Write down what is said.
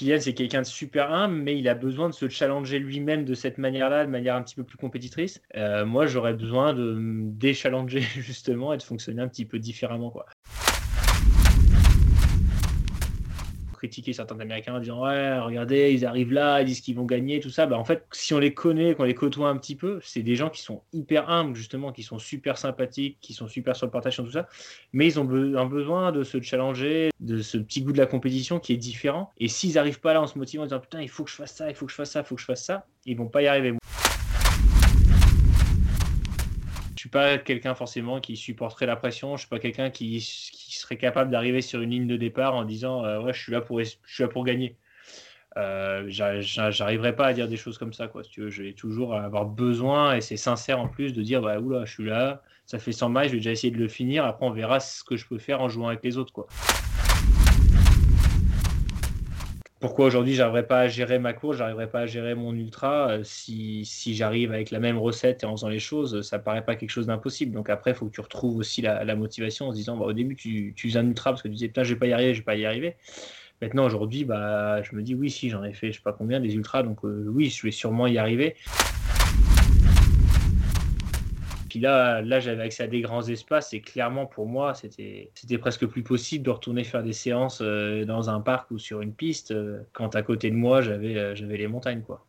Kylian, c'est quelqu'un de super humble, mais il a besoin de se challenger lui-même de cette manière-là, de manière un petit peu plus compétitrice. Euh, moi, j'aurais besoin de déchallenger justement et de fonctionner un petit peu différemment. Quoi. Critiquer certains Américains en disant ouais regardez ils arrivent là ils disent qu'ils vont gagner tout ça. Bah en fait si on les connaît qu'on les côtoie un petit peu c'est des gens qui sont hyper humbles justement qui sont super sympathiques qui sont super sur le partage tout ça. Mais ils ont un besoin de se challenger de ce petit goût de la compétition qui est différent. Et s'ils arrivent pas là en se motivant en disant putain il faut que je fasse ça il faut que je fasse ça il faut que je fasse ça ils vont pas y arriver je suis pas quelqu'un forcément qui supporterait la pression. Je suis pas quelqu'un qui, serait capable d'arriver sur une ligne de départ en disant euh, ouais je suis là pour je suis là pour gagner. Euh, j'arriverai pas à dire des choses comme ça quoi. Je vais toujours avoir besoin et c'est sincère en plus de dire bah oula je suis là, ça fait 100 matchs, je vais déjà essayer de le finir. Après on verra ce que je peux faire en jouant avec les autres quoi pourquoi aujourd'hui j'arriverais pas à gérer ma course, j'arriverais pas à gérer mon ultra euh, si, si j'arrive avec la même recette et en faisant les choses, ça paraît pas quelque chose d'impossible. Donc après, il faut que tu retrouves aussi la, motivation en se disant bah, au début tu, tu faisais un ultra parce que tu disais putain je vais pas y arriver, je vais pas y arriver. Maintenant aujourd'hui, bah, je me dis oui si j'en ai fait je sais pas combien des ultras, donc euh, oui je vais sûrement y arriver. Puis là, j'avais accès à des grands espaces et clairement pour moi, c'était presque plus possible de retourner faire des séances euh, dans un parc ou sur une piste euh, quand à côté de moi, j'avais euh, j'avais les montagnes. quoi.